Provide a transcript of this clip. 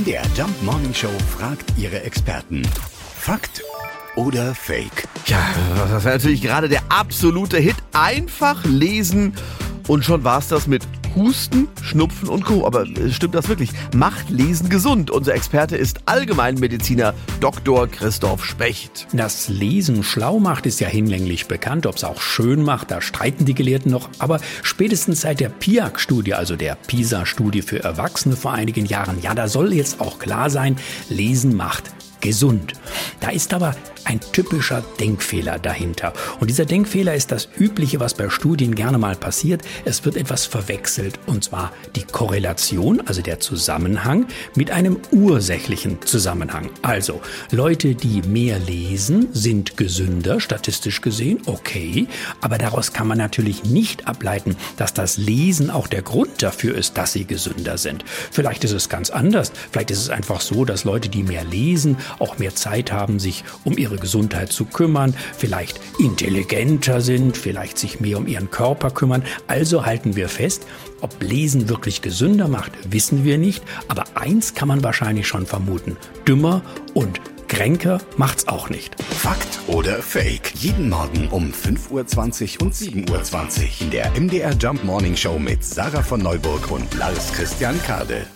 MDR Jump Morning Show fragt ihre Experten. Fakt oder Fake? Ja, das wäre natürlich gerade der absolute Hit. Einfach lesen und schon war's das mit Husten, Schnupfen und Co. Aber äh, stimmt das wirklich? Macht Lesen gesund. Unser Experte ist Allgemeinmediziner Dr. Christoph Specht. Das Lesen schlau macht, ist ja hinlänglich bekannt. Ob es auch schön macht, da streiten die Gelehrten noch. Aber spätestens seit der PIAC-Studie, also der PISA-Studie für Erwachsene vor einigen Jahren, ja, da soll jetzt auch klar sein, Lesen macht gesund. Da ist aber ein typischer Denkfehler dahinter. Und dieser Denkfehler ist das Übliche, was bei Studien gerne mal passiert. Es wird etwas verwechselt, und zwar die Korrelation, also der Zusammenhang, mit einem ursächlichen Zusammenhang. Also, Leute, die mehr lesen, sind gesünder, statistisch gesehen, okay, aber daraus kann man natürlich nicht ableiten, dass das Lesen auch der Grund dafür ist, dass sie gesünder sind. Vielleicht ist es ganz anders. Vielleicht ist es einfach so, dass Leute, die mehr lesen, auch mehr Zeit haben, sich um ihre Gesundheit zu kümmern, vielleicht intelligenter sind, vielleicht sich mehr um ihren Körper kümmern. Also halten wir fest, ob Lesen wirklich gesünder macht, wissen wir nicht, aber eins kann man wahrscheinlich schon vermuten. Dümmer und kränker macht's auch nicht. Fakt oder Fake? Jeden Morgen um 5.20 Uhr und 7.20 Uhr in der MDR Jump Morning Show mit Sarah von Neuburg und Lars Christian Kade.